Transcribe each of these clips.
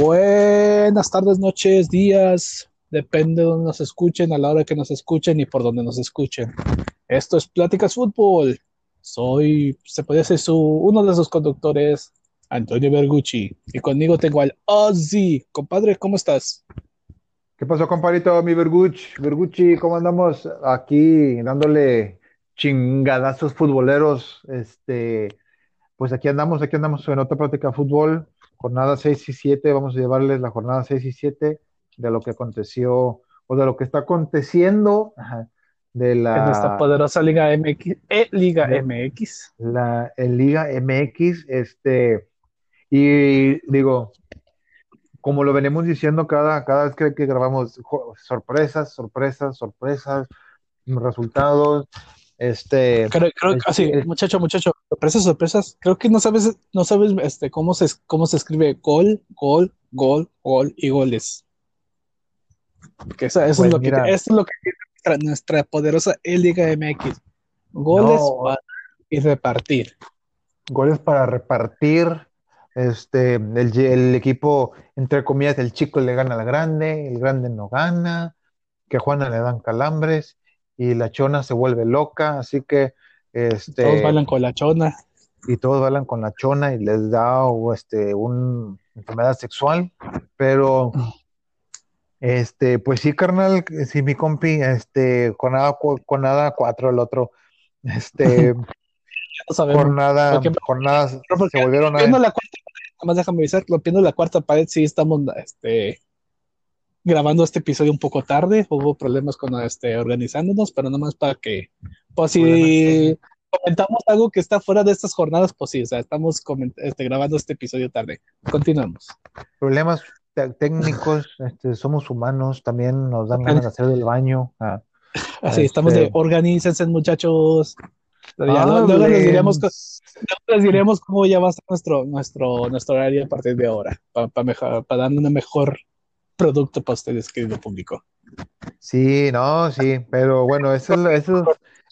Buenas tardes, noches, días, depende de donde nos escuchen, a la hora que nos escuchen y por donde nos escuchen. Esto es Pláticas Fútbol. Soy, se puede decir, su, uno de sus conductores, Antonio Bergucci. Y conmigo tengo al Ozzy. Compadre, ¿cómo estás? ¿Qué pasó, compadrito? Mi Bergucci, Bergucci, ¿cómo andamos? Aquí dándole chingadazos futboleros. Este, pues aquí andamos, aquí andamos en otra plática de fútbol jornada 6 y 7, vamos a llevarles la jornada 6 y 7 de lo que aconteció o de lo que está aconteciendo de la en esta poderosa Liga MX, e Liga MX, la Liga MX, este y digo, como lo venimos diciendo cada, cada vez que, que grabamos, sorpresas, sorpresas, sorpresas, resultados, este, creo, creo así, muchacho, muchacho, sorpresas, sorpresas. Creo que no sabes, no sabes, este, cómo se, cómo se escribe gol, gol, gol, gol y goles. Que eso, es pues lo que, eso es lo que tiene nuestra, poderosa Liga MX. Goles para y repartir. Goles para repartir. Este, el, el equipo, entre comillas, el chico le gana al grande, el grande no gana, que a Juana le dan calambres y la chona se vuelve loca, así que este todos bailan con la chona. Y todos bailan con la chona y les da este una enfermedad sexual, pero este pues sí carnal, sí mi compi, este con nada con nada cuatro el otro, este jornada, jornadas se volvieron a la cuarta, más déjame avisar, lo piendo la cuarta pared, sí estamos este grabando este episodio un poco tarde, hubo problemas con este, organizándonos, pero nomás para que, pues si comentamos algo que está fuera de estas jornadas, pues sí, o sea, estamos este, grabando este episodio tarde. Continuamos. Problemas técnicos, este, somos humanos, también nos dan ganas de hacer del baño. Ah, Así, estamos de este, organícense, muchachos. luego, les diremos, les diremos cómo ya va a ser nuestro, nuestro, nuestro horario a partir de ahora, para, para, para dar una mejor producto para ustedes, querido público. Sí, no, sí, pero bueno, eso, eso,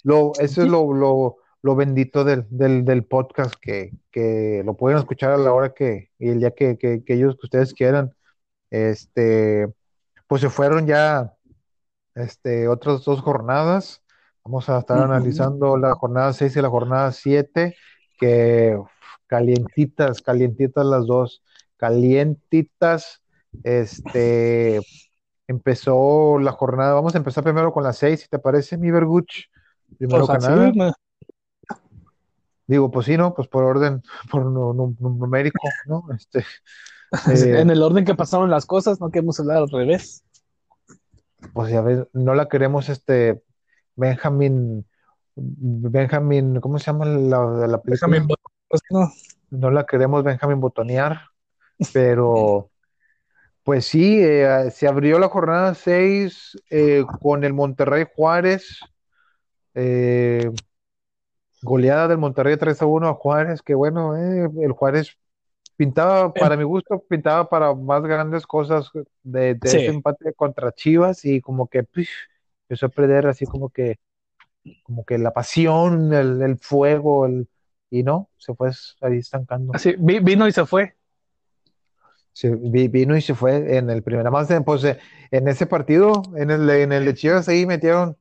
lo, eso es lo, lo, lo bendito del, del, del podcast, que, que, lo pueden escuchar a la hora que, y el día que, que, que, ellos, que ustedes quieran. Este, pues se fueron ya este, otras dos jornadas. Vamos a estar analizando la jornada 6 y la jornada 7, que calientitas, calientitas las dos, calientitas este, empezó la jornada, vamos a empezar primero con las seis, si te parece, mi Verguch. Primero pues que Digo, pues sí, ¿no? Pues por orden, por numérico, ¿no? Este, eh, en el orden que pasaron las cosas, no queremos hablar al revés. Pues ya ves, no la queremos, este, Benjamin, Benjamin, ¿cómo se llama la, la Benjamin, no. no la queremos Benjamin botonear, pero pues sí, eh, se abrió la jornada 6 eh, con el Monterrey Juárez. Eh, goleada del Monterrey 3 a 1 a Juárez, que bueno, el Juárez pintaba, para mi gusto, pintaba para más grandes cosas de, ese empate contra Chivas y como que empezó a perder así como que como que la pasión, el, fuego, el, y no, se fue ahí estancando. Así, vino y se fue se vino y se fue en el primer, más pues en ese partido, en el, en el de Chivas ahí metieron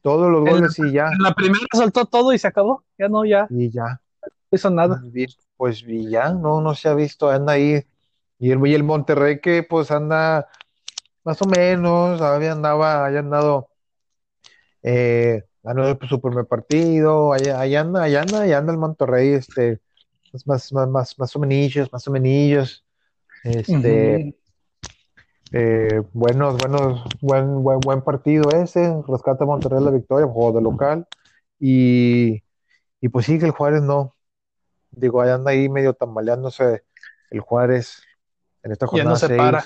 todos los goles y ya. En la primera soltó todo y se acabó, ya no, ya. Y ya. No hizo nada. Pues y ya, no, no se ha visto, anda ahí. Y el, y el Monterrey que pues anda más o menos, había andaba, haya andado, eh, ganó su primer partido, allá, anda, allá anda, allá anda el Monterrey, este, más, más, más, más o menos, más o menos. Este, eh, buenos, buenos, buen, buen, buen partido ese, rescata Monterrey la victoria, juego de local, y, y pues sí que el Juárez no, digo, ahí anda ahí medio tambaleándose el Juárez en esta jornada. Ya no se para.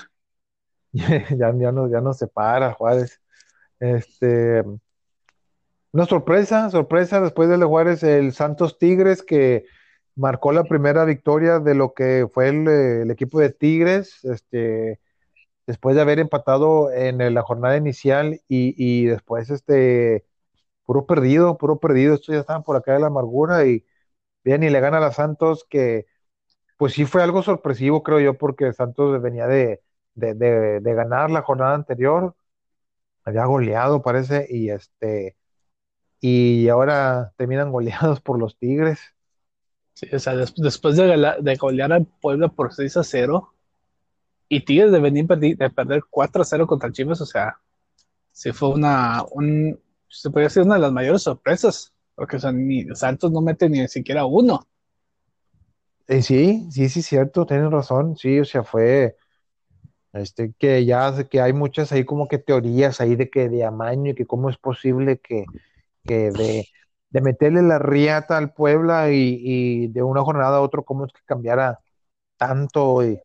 ya, ya, no, ya no se para Juárez. Este, una sorpresa, sorpresa después del Juárez, el Santos Tigres que marcó la primera victoria de lo que fue el, equipo de Tigres, este, después de haber empatado en la jornada inicial y, después, este, puro perdido, puro perdido, estos ya estaban por acá de la amargura y bien, y le gana a Santos que pues sí fue algo sorpresivo, creo yo, porque Santos venía de, de, de, de ganar la jornada anterior, había goleado, parece, y este, y ahora terminan goleados por los Tigres. Sí, o sea, des- después de, de golear al Puebla por 6 a 0 y Tigres de venir de perder 4 a 0 contra Chivas, o sea, sí fue una, un, se podría decir una de las mayores sorpresas, porque o Santos no mete ni siquiera uno. Eh, sí, sí, sí, cierto, tienes razón, sí, o sea, fue, este, que ya, que hay muchas ahí como que teorías ahí de que de amaño y que cómo es posible que, que de meterle la riata al Puebla y, y de una jornada a otra, cómo es que cambiara tanto y,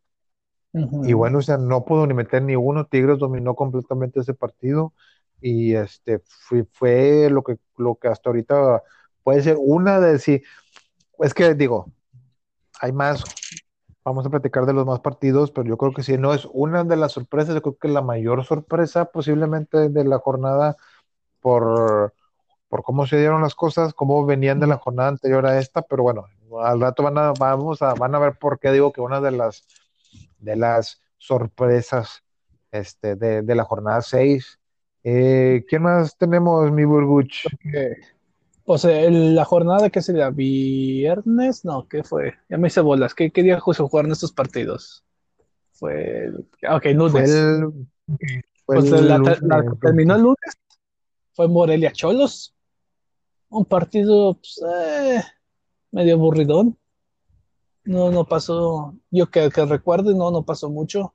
y bueno, o sea, no pudo ni meter ni uno, Tigres dominó completamente ese partido y este, fue, fue lo que, lo que hasta ahorita puede ser una de, sí, es que digo, hay más Vamos a platicar de los más partidos, pero yo creo que sí, no es una de las sorpresas, yo creo que la mayor sorpresa posiblemente de la jornada por, por cómo se dieron las cosas, cómo venían de la jornada anterior a esta, pero bueno, al rato van a, vamos a, van a ver por qué digo que una de las, de las sorpresas este, de, de la jornada 6. Eh, ¿quién más tenemos, mi Burguch? Eh, O sea, el- la jornada que sería viernes, no, ¿qué fue? Ya me hice bolas. ¿Qué, qué día se jugaron estos partidos? Fue, el- ah, ok, lunes. el, Pues el la, la- terminó el lunes, fue Morelia Cholos, un partido pues, eh, medio aburridón. No, no pasó, yo que, que recuerde, no, no pasó mucho.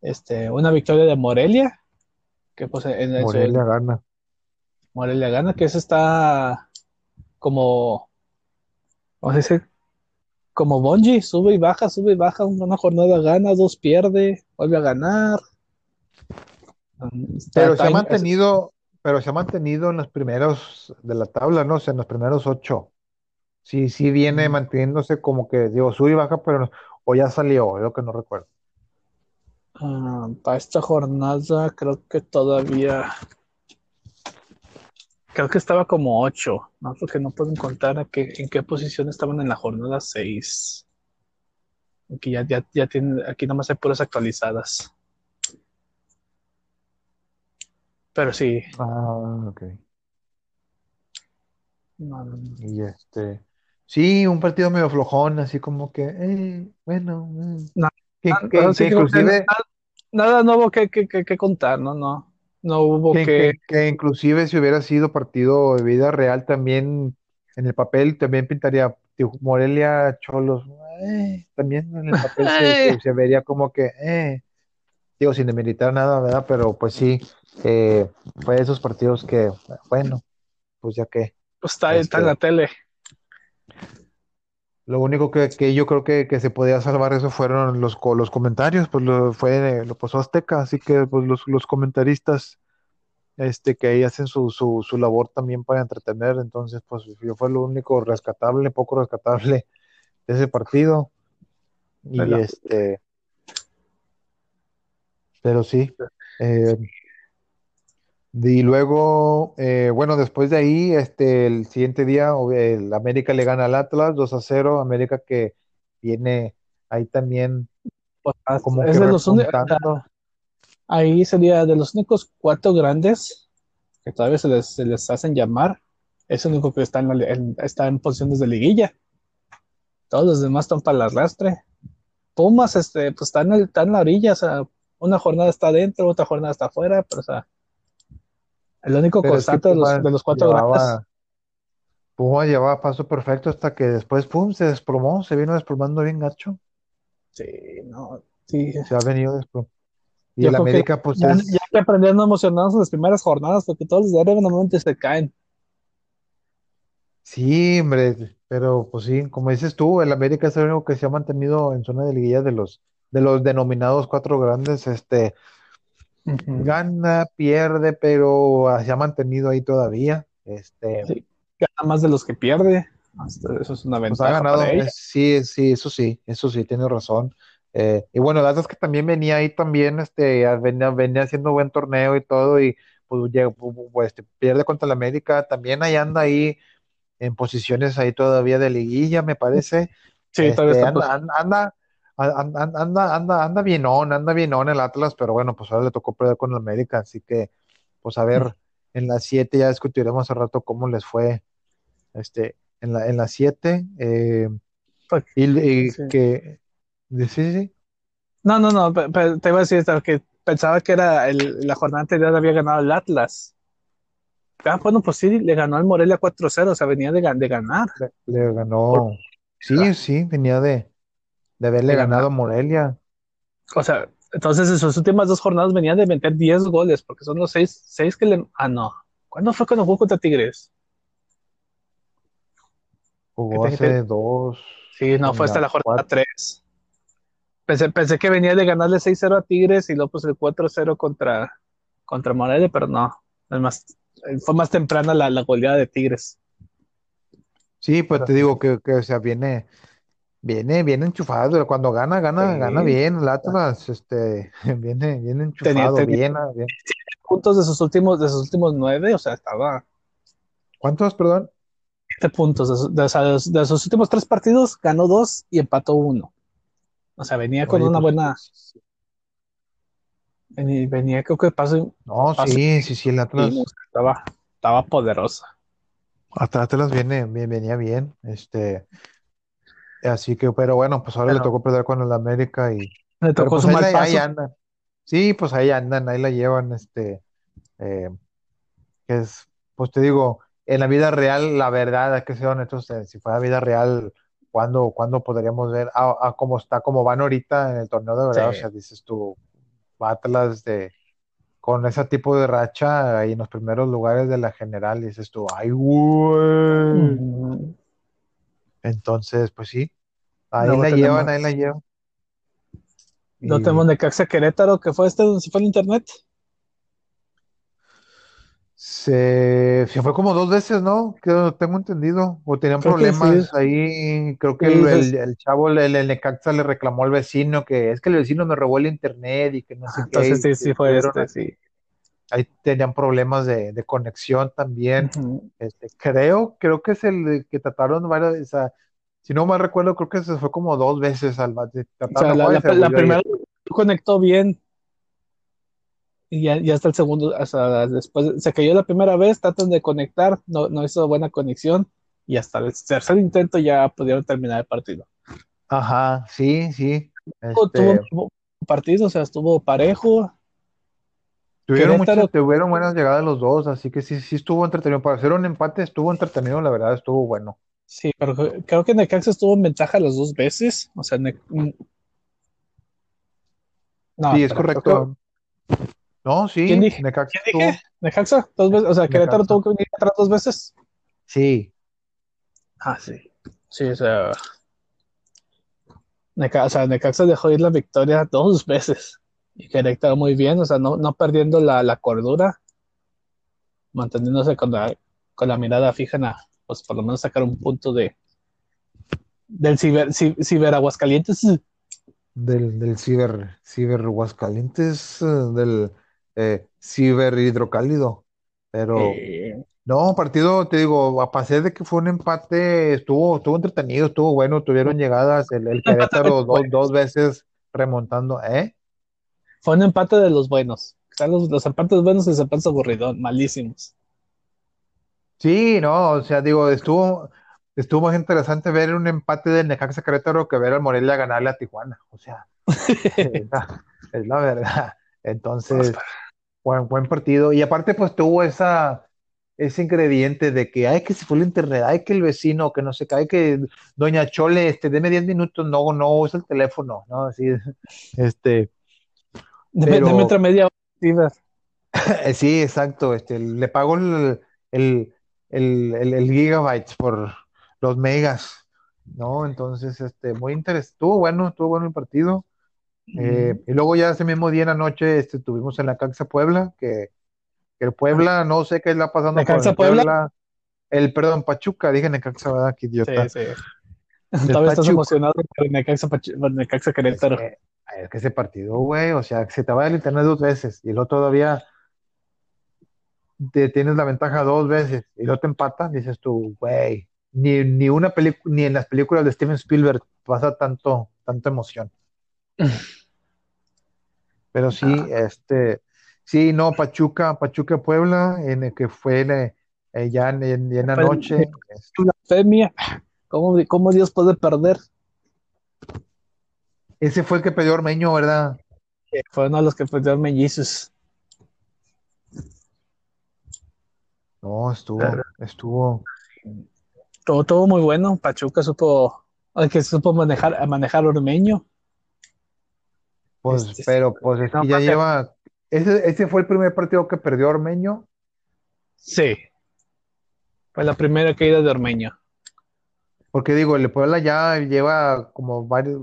Este, una victoria de Morelia, que pues en el Morelia gana. Morelia gana, que eso está como, ¿cómo se dice? Como Bungie, sube y baja, sube y baja, una jornada gana, dos pierde, vuelve a ganar. Está- Pero se ha mantenido, pero se ha mantenido en los primeros de la tabla, ¿no? O sea, en los primeros ocho. Sí, sí viene manteniéndose como que, digo, sube y baja, pero no- o ya salió, es lo que no recuerdo. Ah, para esta jornada creo que todavía, creo que estaba como ocho, ¿no? Porque no pueden contar a qué, en qué posición estaban en la jornada seis. Aquí ya, ya, ya tienen, aquí nomás hay puras actualizadas. Pero sí, Ah, ok. no, no, no. Y este, sí, un partido medio flojón, así como que, eh, bueno, eh. No, que, Ah, que- ahora sí que que inclusive, nada, nada nuevo que, que, que, que contar, ¿no? No, no hubo que, que, que- que inclusive si hubiera sido partido de vida real también, en el papel también pintaría Morelia Cholos, eh, también en el papel se, se- se vería como que, eh, digo, sin demeritar nada, ¿verdad? Pero pues sí, eh, fue de esos partidos que, bueno, pues ya que, pues, está, está en este, la tele. lo único que, que yo creo que, que se podía salvar eso fueron los, los comentarios, pues lo fue, lo pasó Azteca, así que pues los, los comentaristas, este, que ahí hacen su, su, su labor también para entretener, entonces pues yo fue lo único rescatable, poco rescatable de ese partido, y ¿verdad? este, pero sí, eh, Y luego, eh, bueno, después de ahí, este, el siguiente día, el América le gana al Atlas 2 a 0. América que viene ahí también Pues, como es que de los únicos, repuntando. ahí sería de los únicos cuatro grandes que todavía se les, se les hacen llamar. Es el único que está en, la- en- está en posiciones de liguilla. Todos los demás están para el arrastre. Pumas, este, pues está en, el- está en la orilla, o sea, una jornada está adentro, otra jornada está afuera, pero o sea, el único Pero constante de los, Pumas de los cuatro grandes. llevaba, Pumas llevaba paso perfecto hasta que después, pum, se desplomó, se vino desplomando bien gacho. Sí, no, sí. Se ha venido desplomando. Y Yo el que América, pues ya, es, ya que aprendieron a emocionarnos en las primeras jornadas, porque todos los de arriba normalmente se caen. sí, hombre, pero pues sí, como dices tú, el América es el único que se ha mantenido en zona de liguilla de los, de los denominados cuatro grandes, este. Gana, pierde, pero ah, se ha mantenido ahí todavía. Este, Sí, gana más de los que pierde. Hasta eso es una pues ha ventaja ganado. para ella. eh, sí, sí, eso sí, eso sí, tiene razón. Eh, y bueno, la verdad es que también venía ahí también, este, venía, venía haciendo buen torneo y todo, y pues, pues, este, pierde contra el América, también ahí anda ahí en posiciones ahí todavía de liguilla, me parece. Sí, todavía Este, anda, pues, anda, anda, anda, anda, anda, anda bienón, anda bienón el Atlas, pero bueno, pues ahora le tocó perder con el América, así que, pues a ver, en las 7 ya discutiremos hace rato cómo les fue, este, en la, en las 7, eh, pues, y, y sí. que, sí, sí, No, no, no, te iba a decir esto, que pensaba que era el, la jornada anterior había ganado el Atlas. Ah, bueno, pues sí, le ganó al Morelia 4-0, o sea, venía de, de ganar. le, le ganó, sí, sí, venía de, de haberle ganado a Morelia, O sea, entonces en sus últimas dos jornadas venían de meter 10 goles, porque son los 6, seis que le... Ah, no. ¿Cuándo fue cuando jugó contra Tigres? jugó Que te- hace dos, Sí, no, fue hasta la jornada cuatro, 3. Pensé, pensé que venía de ganarle 6-0 a Tigres y luego pues el 4-0 contra, contra Morelia, pero no. Es más, fue más temprana la, la goleada de Tigres. sí, pues te digo que, que, o sea, viene Viene, viene enchufado, cuando gana, gana, gana bien el Atlas, este, viene, viene enchufado, tenía bien, ah, bien. puntos de sus últimos, de sus últimos nueve, o sea, estaba ¿Cuántos, perdón? siete puntos. De, de- de sus de sus últimos tres partidos, ganó dos y empató uno. O sea, venía con Oye, una pues, buena, venía, venía creo que paso, no, paso sí, sí, sí, el Atlas, estaba, estaba poderosa. hasta Atlas viene, bien, venía bien, este, así que, pero bueno, pues ahora le Pero tocó perder con el América y, le pero tocó pues su ahí, mal ahí paso. andan, sí, pues ahí andan, ahí la llevan, este, eh, que es, pues te digo, en la vida real, la verdad, hay que ser honestos, eh, si fuera vida real, ¿cuándo, cuándo podríamos ver a, a cómo está, cómo van ahorita en el torneo de verdad? O Sí. sea, dices tú, Atlas de, con ese tipo de racha ahí en los primeros lugares de la general, dices tú, ay, güey. Mm, Entonces, pues sí, ahí Luego la llevan, ahí la llevan. luego Y tenemos Necaxa Querétaro, que fue este donde se fue el internet. Se, se fue como dos veces, ¿no? Que tengo entendido. O tenían Creo que sí, problemas ahí. Creo que sí, el, el, el chavo, el, el Necaxa le reclamó al vecino que es que el vecino me robó el internet y que no sé qué. entonces Y sí, sí fue este, sí. Ahí tenían problemas de, de conexión también. Este, creo, creo que es el que trataron varias, o sea, si no mal recuerdo, creo que se fue como dos veces al bate. O sea, la, primera conectó bien y ya, ya hasta el segundo, sea, después se cayó la primera vez, tratan de conectar, no, no hizo buena conexión y hasta el tercer intento ya pudieron terminar el partido. Ajá, sí, sí. Tuvo Este, un partido, o sea, estuvo parejo. Tuvieron Querétaro, muchas, tuvieron buenas llegadas los dos, así que sí, sí estuvo entretenido. Para hacer un empate estuvo entretenido, la verdad, estuvo bueno. sí, pero creo que Necaxa estuvo en ventaja las dos veces, o sea, Ne- mm, no, Sí, es que, correcto. ¿quién No, sí, dije? Necaxa ¿Quién dije? Necaxa, dos veces, o sea, Querétaro tuvo que venir atrás dos veces. Sí, Ah, sí. Sí, o sea, o sea, Necaxa dejó ir la victoria dos veces. Y Querétaro muy bien, o sea, no, no perdiendo la, la cordura, manteniéndose con la, con la mirada fija en la, pues por lo menos sacar un punto de del ciber, ci- ciber Aguascalientes. del, del ciber, ciber Aguascalientes, eh, del eh, ciber hidrocálido. Pero Eh, no, partido, te digo, a pesar de que fue un empate, estuvo, estuvo entretenido, estuvo bueno, tuvieron llegadas, el, el Querétaro dos, dos veces remontando, ¿eh? Fue un empate de los buenos. O sea, los, los empates buenos y los empates aburridos, malísimos. Sí, no, o sea, digo, estuvo, estuvo más interesante ver un empate del Necaxa Querétaro que ver al Morelia ganarle a Tijuana. O sea, es la, es la verdad. Entonces, buen, buen partido. Y aparte, pues tuvo esa, ese ingrediente de que, ay, que se fue el internet, ay, que el vecino, que no sé qué, ay, que Doña Chole, este, deme 10 minutos, no, no usa el teléfono, ¿no? Así, este, Deme, deme pero otra media hora, Sí, exacto. Este, le pago el, el, el, el- gigabytes por los megas, ¿no? Entonces, este, muy interesante. Estuvo bueno, estuvo bueno el partido. Eh, y luego ya ese mismo día en la noche, este, tuvimos en la Caxa Puebla, que, que el Puebla, no sé qué está pasando el Puebla. Puebla. El, perdón, Pachuca, dije Necaxa, ¿verdad? Qué Sí, idiota. sí. El Todavía estás emocionado por Necaxa, por Necaxa Es Querétaro. que, es que ese partido, güey, o sea, se te va el internet dos veces y luego todavía te tienes la ventaja dos veces y luego te empatan, dices tú, güey, ni, ni una película, ni en las películas de Steven Spielberg pasa tanto, tanta emoción. Pero sí, Ah. este, sí, no, Pachuca, Pachuca Puebla, en el que fue eh, ya en, la noche, este. ¿Cómo, ¿Cómo Dios puede perder? ese fue el que perdió Ormeño, ¿verdad? Fue uno de los que perdieron mellizos. No, estuvo, Pero- estuvo, Todo, todo muy bueno. Pachuca supo, al que supo manejar, manejar Ormeño. pues, Este, pero pues es no, que ya lleva, ese, ese fue el primer partido que perdió Ormeño, Sí. Fue la primera caída de Ormeño. Porque digo, el Puebla ya lleva como varios,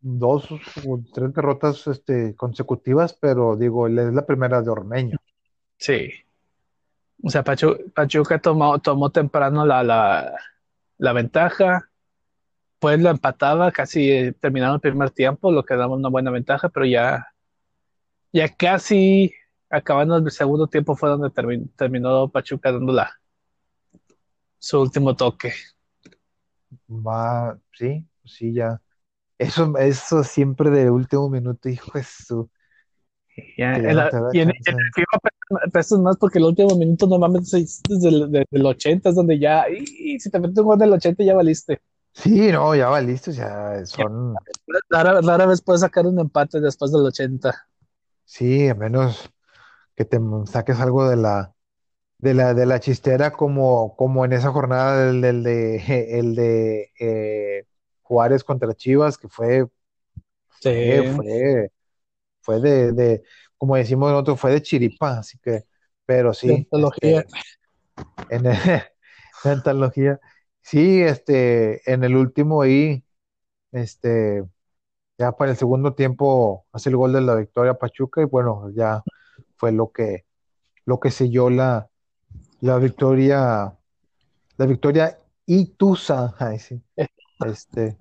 dos o tres derrotas este, consecutivas, pero digo, es la primera de Ormeño. Sí. O sea, Pachu- Pachuca tomó, tomó temprano la, la, ventaja. Pues la empataba, casi eh, terminando el primer tiempo, lo que daba una buena ventaja, pero ya, ya casi acabando el segundo tiempo fue donde termi- terminó Pachuca dando su último toque. Va, sí, sí, ya. Eso, eso siempre de último minuto, hijo de su. Ya, ya no y en, el FIFA pesas- más porque el último minuto normalmente es desde el, desde el 80 es donde ya, y, y si te metes un gol del 80 ya valiste. Sí, no, ya va listo, ya son, Rara, rara vez puedes sacar un empate después del 80. sí, a menos que te saques algo de la, de la, de la chistera como, como en esa jornada del, del de, el de eh, Juárez contra Chivas, que fue, Sí. fue, fue de, de, como decimos nosotros, fue de chiripa, así que, pero sí, antología. este, en la antología. Sí, este, en el último ahí, este, ya para el segundo tiempo hace el gol de la victoria Pachuca y bueno, ya fue lo que, lo que selló la, la victoria, la victoria Ituza, ay, sí, este.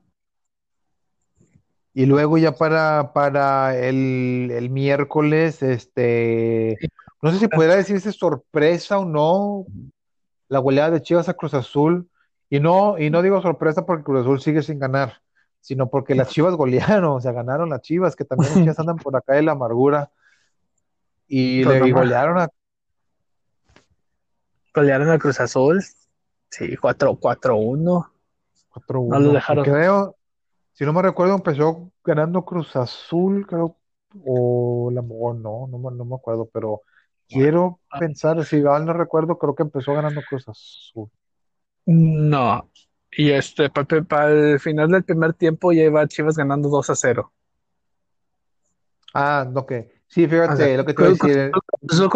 Y luego ya para, para el, el miércoles, este, no sé si pudiera decirse sorpresa o no, la goleada de Chivas a Cruz Azul. Y no, y no digo sorpresa porque Cruz Azul sigue sin ganar, sino porque las Chivas golearon, o sea, ganaron las Chivas, que también las Chivas andan por acá de la amargura. Y, Pues le, golearon a Golearon al Cruz Azul. Sí, 4 4-1. 4-1. No lo dejaron. Creo, si no me recuerdo, empezó ganando Cruz Azul, creo, o la o no, no, me- no me acuerdo, pero quiero pensar, si mal no recuerdo, creo que empezó ganando Cruz Azul. No. Y este, para el final del primer tiempo ya iba Chivas ganando 2 a 0. Ah, ok. Sí, fíjate, O sea, lo que te voy a decir. Azul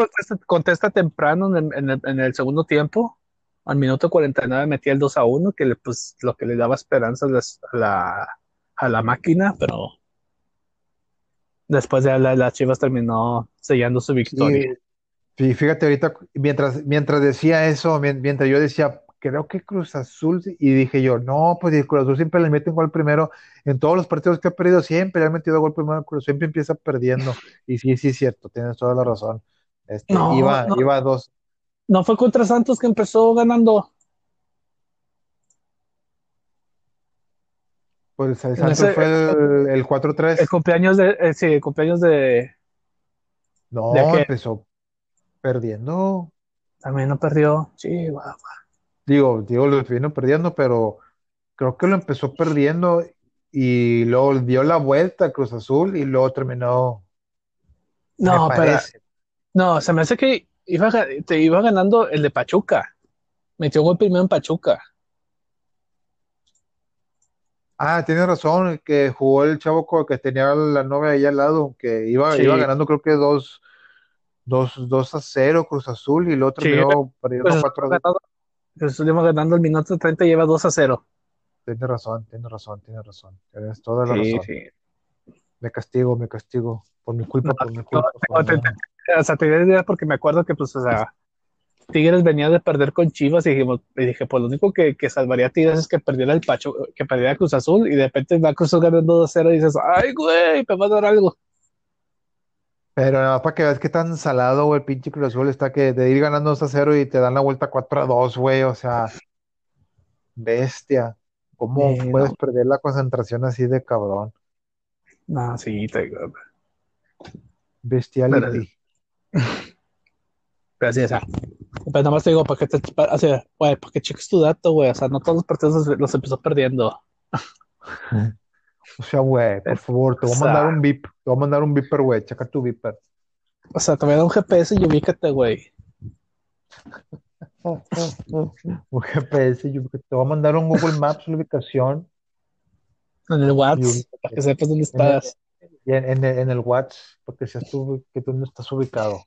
contesta, temprano en el, segundo tiempo. Al minuto 49 metía el 2 a 1, que le, pues, lo que le daba esperanza a las- la, a la máquina, pero después ya la, la Chivas terminó sellando su victoria. Sí, fíjate ahorita, mientras, mientras decía eso, mien- mientras yo decía, creo que Cruz Azul, y dije yo, no, pues Cruz Azul siempre le mete un gol primero, en todos los partidos que ha perdido, siempre le ha metido gol primero, Cruz siempre empieza perdiendo, y sí, sí, es cierto, tienes toda la razón. Este, No, iba, no. iba a dos, No fue contra Santos que empezó ganando. pues el Santos ese- fue el, el 4-3, El cumpleaños de, eh, sí, el cumpleaños de, no, ¿de empezó perdiendo, también no perdió. Sí, guau. digo, digo, lo vino perdiendo, pero creo que lo empezó perdiendo, y luego dio la vuelta a Cruz Azul, y luego terminó, No, pero, parece. No, se me hace que iba, te iba ganando el de Pachuca. Metió gol primero en Pachuca. Ah, tienes razón, que jugó el chavo que tenía la novia ahí al lado, que iba, Sí. iba ganando creo que dos, dos, dos a cero Cruz Azul y luego Sí, terminó perdiendo Pues cuatro a iba ganando, pues iba ganando el minuto 30 y lleva 2 a 0. Tienes razón, tienes razón, tienes razón, tienes toda la Sí, razón. sí. Me castigo, me castigo, por mi culpa, No, por mi culpa. no, por te- mi- te- o sea, te di la idea porque me acuerdo que, pues, o sea, Tigres venía de perder con Chivas y dijimos, y dije, pues lo único que, que salvaría a Tigres es que perdiera el Pacho, que perdiera Cruz Azul y de repente va Cruz Azul ganando 2 a 0 y dices, ay, güey, me va a dar algo. Pero nada más para que veas qué tan salado, güey, el pinche Cruz Azul está que de ir ganando 2 a 0 y te dan la vuelta 4 a 2, güey, o sea, bestia. ¿Cómo Sí, puedes no. perder la concentración así de cabrón? No, sí, te digo. Bestiality. Pero sí, o sea, pero nada más te digo, para que te, para, o sea, güey, para que cheques tu dato, güey, o sea, no todos los partidos los, los empezó perdiendo. O sea, güey, por favor, te voy a mandar un beep. Te voy a mandar un beeper, güey. Checa tu beeper. O sea, te voy a dar un GPS y ubícate, güey. Un GPS, yo te voy a mandar un Google Maps, la ubicación. En el Y WhatsApp, ubícate. para que sepas dónde estás. Y en, en el, en el WhatsApp, porque seas tú, que tú no estás ubicado.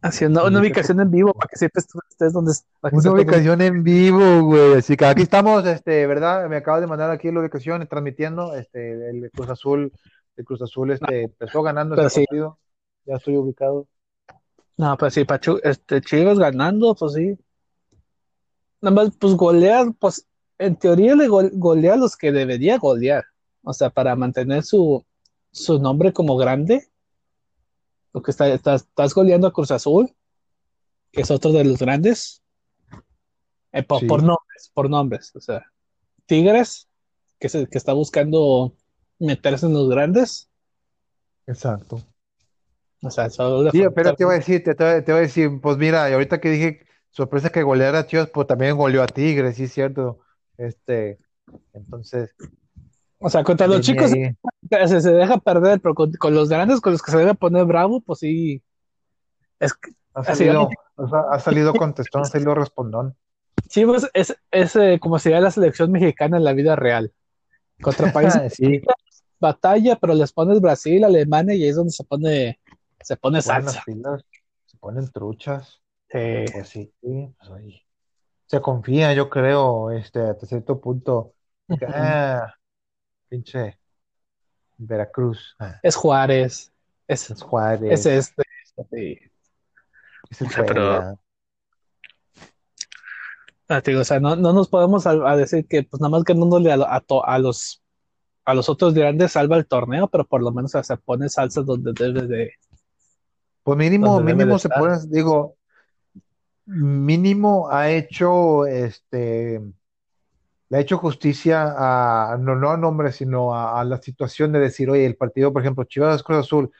Haciendo una ubicación en vivo, para que sepas donde que Una dónde- ubicación en vivo, güey. Así que aquí estamos, este, ¿verdad? Me acabas de mandar aquí la ubicación, transmitiendo, este, el Cruz Azul, el Cruz Azul, este, empezó ganando este sí. partido. Ya estoy ubicado. No, pues sí, Pachu, este, Chivas ganando, pues sí. Nada más, pues golear, pues en teoría le gol- golea a los que debería golear. O sea, para mantener su, su nombre como grande. Porque está, estás, estás goleando a Cruz Azul, que es otro de los grandes. Eh, por, Sí. por nombres, por nombres. O sea, Tigres, que, se, que está buscando meterse en los grandes. Exacto. O sea, solo le Sí, falta- pero te iba a decir, te, te, te iba a decir, pues mira, ahorita que dije sorpresa que goleara a Chivas, pues también goleó a Tigres, sí, cierto. Este, entonces, o sea, contra los chicos se, se deja perder, pero con, con los grandes con los que se debe poner bravo, pues sí. Es que ha salido, ha, ha salido contestón, ha salido respondón. Chivas es, es eh, como sería la selección mexicana en la vida real. Contra países Sí, batalla, pero les pones Brasil, Alemania y ahí es donde se pone, se pone se salsa. se ponen truchas. Sí. Pues sí, sí, pues, se confía, yo creo, este, hasta cierto punto, ah, pinche Veracruz, ah, Es Juárez, es, es Juárez, es este. sí. es el o sea, pero-. Ah, digo, o sea, no, no nos podemos a, a decir que pues nada más ganándole a, a, to- a los a los otros grandes salva el torneo, pero por lo menos se pone salsa donde debe de. Pues mínimo, mínimo se pone, digo, mínimo ha hecho, este, le ha hecho justicia a, no, no a nombre, sino a, a la situación de decir, oye, el partido, por ejemplo, Chivas Cruz Azul,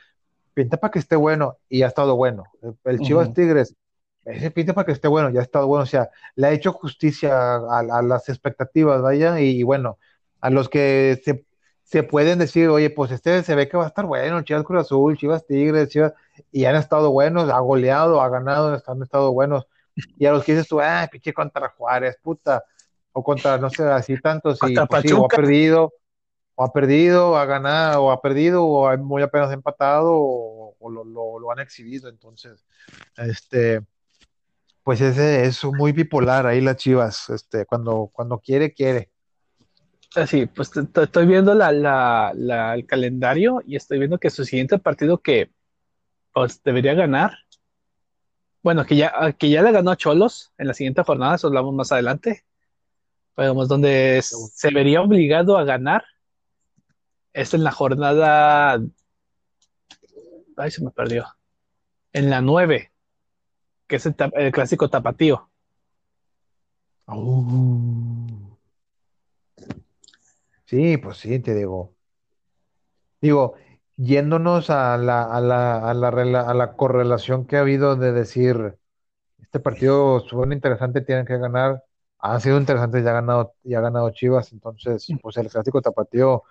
pinta para que esté bueno y ha estado bueno. El, Chivas. Tigres, ese pinta para que esté bueno, ya ha estado bueno. O sea, le ha hecho justicia a, a las expectativas, vaya, y, y bueno, a los que se, se pueden decir, oye, pues este se ve que va a estar bueno, Chivas Cruz Azul, Chivas Tigres, Chivas, y han estado buenos, ha goleado, ha ganado, han estado buenos. Y a los que dices tú, ah, pinche contra Juárez, puta, o contra, no sé, así y Contra pues sí, o ha perdido, o ha perdido, ha ganado, o ha perdido, o ha muy apenas empatado, o, o lo, lo- lo han exhibido. Entonces, este, pues ese es muy bipolar ahí las Chivas, este, cuando, cuando quiere, quiere. Así, pues te- te- estoy viendo la, la, la- el calendario y estoy viendo que su siguiente partido que pues, debería ganar, bueno, que ya, que ya le ganó a Cholos en la siguiente jornada, eso hablamos más adelante, pues, donde se vería obligado a ganar es en la jornada, ay, se me perdió, en la 9, que es el, el clásico tapatío. Sí, pues sí, te digo. Digo, yéndonos a la, a la, a la, a la correlación que ha habido de decir, este partido suena interesante, tienen que ganar. Han sido interesantes, ya ha ganado, ya ha ganado Chivas, entonces, pues el clásico tapatío